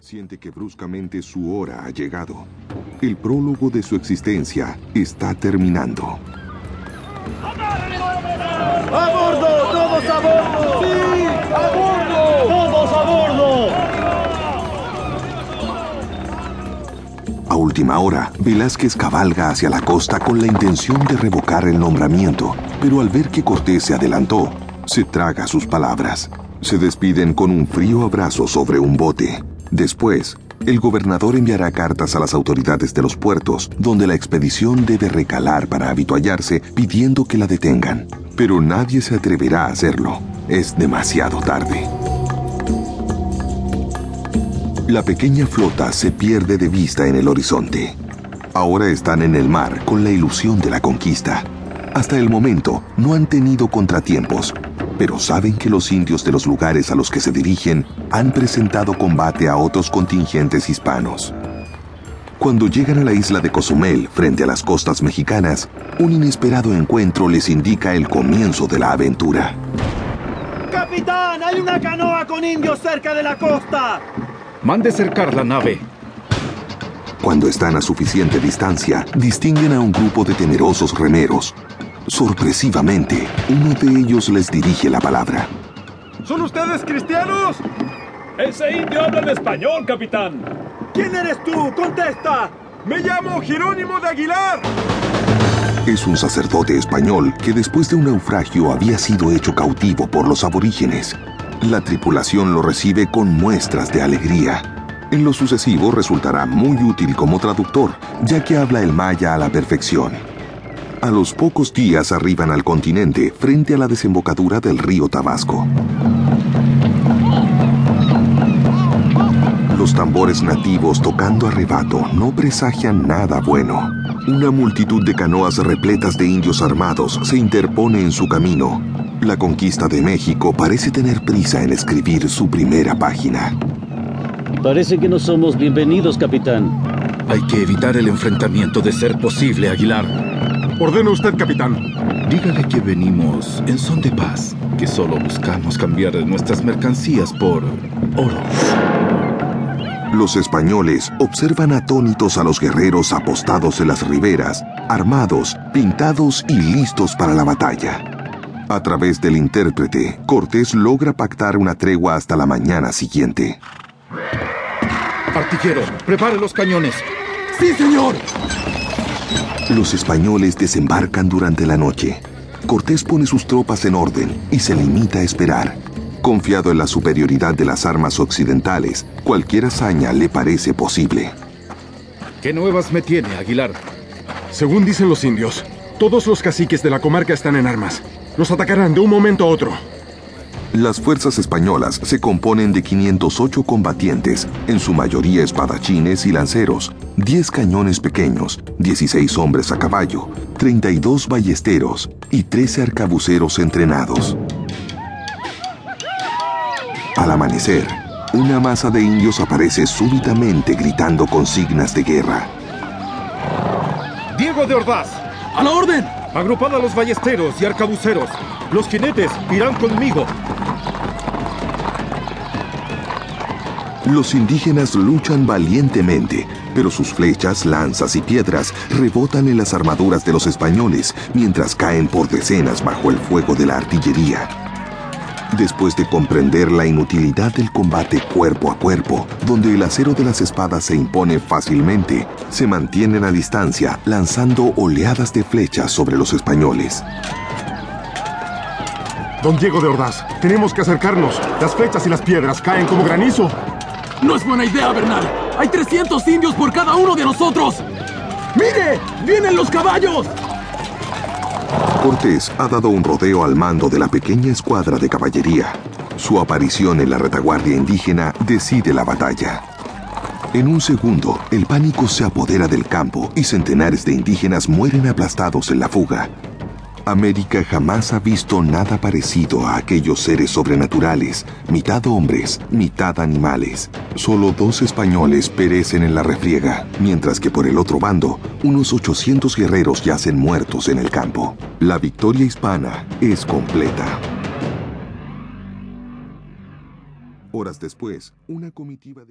Siente que bruscamente su hora ha llegado. El prólogo de su existencia está terminando. ¡A bordo! ¡Todos a bordo! ¡Sí! ¡A bordo! ¡Todos a bordo! A última hora, Velázquez cabalga hacia la costa con la intención de revocar el nombramiento, pero al ver que Cortés se adelantó, se traga sus palabras. Se despiden con un frío abrazo sobre un bote. Después, el gobernador enviará cartas a las autoridades de los puertos, donde la expedición debe recalar para habituallarse pidiendo que la detengan. Pero nadie se atreverá a hacerlo. Es demasiado tarde. La pequeña flota se pierde de vista en el horizonte. Ahora están en el mar con la ilusión de la conquista. Hasta el momento no han tenido contratiempos, pero saben que los indios de los lugares a los que se dirigen han presentado combate a otros contingentes hispanos. Cuando llegan a la isla de Cozumel, frente a las costas mexicanas, un inesperado encuentro les indica el comienzo de la aventura. ¡Capitán! ¡Hay una canoa con indios cerca de la costa! Mande cercar la nave. Cuando están a suficiente distancia, distinguen a un grupo de temerosos remeros. Sorpresivamente, uno de ellos les dirige la palabra. ¿Son ustedes cristianos? Ese indio habla en español, capitán. ¿Quién eres tú? ¡Contesta! Me llamo Jerónimo de Aguilar. Es un sacerdote español que después de un naufragio había sido hecho cautivo por los aborígenes. La tripulación lo recibe con muestras de alegría. En lo sucesivo resultará muy útil como traductor, ya que habla el maya a la perfección. A los pocos días arriban al continente frente a la desembocadura del río Tabasco. Los tambores nativos tocando a rebato no presagian nada bueno. Una multitud de canoas repletas de indios armados se interpone en su camino. La conquista de México parece tener prisa en escribir su primera página. Parece que no somos bienvenidos, capitán. Hay que evitar el enfrentamiento de ser posible, Aguilar. Ordena usted, capitán. Dígale que venimos en son de paz, que solo buscamos cambiar nuestras mercancías por oro. Los españoles observan atónitos a los guerreros apostados en las riberas, armados, pintados y listos para la batalla. A través del intérprete, Cortés logra pactar una tregua hasta la mañana siguiente. Artillero, prepare los cañones. ¡Sí, señor! Los españoles desembarcan durante la noche. Cortés pone sus tropas en orden y se limita a esperar. Confiado en la superioridad de las armas occidentales, cualquier hazaña le parece posible. ¿Qué nuevas me tiene, Aguilar? Según dicen los indios, todos los caciques de la comarca están en armas. Nos atacarán de un momento a otro. Las fuerzas españolas se componen de 508 combatientes, en su mayoría espadachines y lanceros, 10 cañones pequeños, 16 hombres a caballo, 32 ballesteros y 13 arcabuceros entrenados. Al amanecer, una masa de indios aparece súbitamente gritando consignas de guerra. Diego de Ordaz, ¡A la orden! agrupad a los ballesteros y arcabuceros. Los jinetes irán conmigo. Los indígenas luchan valientemente, pero sus flechas, lanzas y piedras rebotan en las armaduras de los españoles mientras caen por decenas bajo el fuego de la artillería. Después de comprender la inutilidad del combate cuerpo a cuerpo, donde el acero de las espadas se impone fácilmente, se mantienen a distancia lanzando oleadas de flechas sobre los españoles. Don Diego de Ordaz, tenemos que acercarnos. Las flechas y las piedras caen como granizo. No es buena idea, Bernal. Hay 300 indios por cada uno de nosotros. ¡Mire! ¡Vienen los caballos! Cortés ha dado un rodeo al mando de la pequeña escuadra de caballería. Su aparición en la retaguardia indígena decide la batalla. En un segundo, el pánico se apodera del campo y centenares de indígenas mueren aplastados en la fuga. América jamás ha visto nada parecido a aquellos seres sobrenaturales, mitad hombres, mitad animales. Solo dos españoles perecen en la refriega, mientras que por el otro bando, unos 800 guerreros yacen muertos en el campo. La victoria hispana es completa. Horas después, una comitiva de...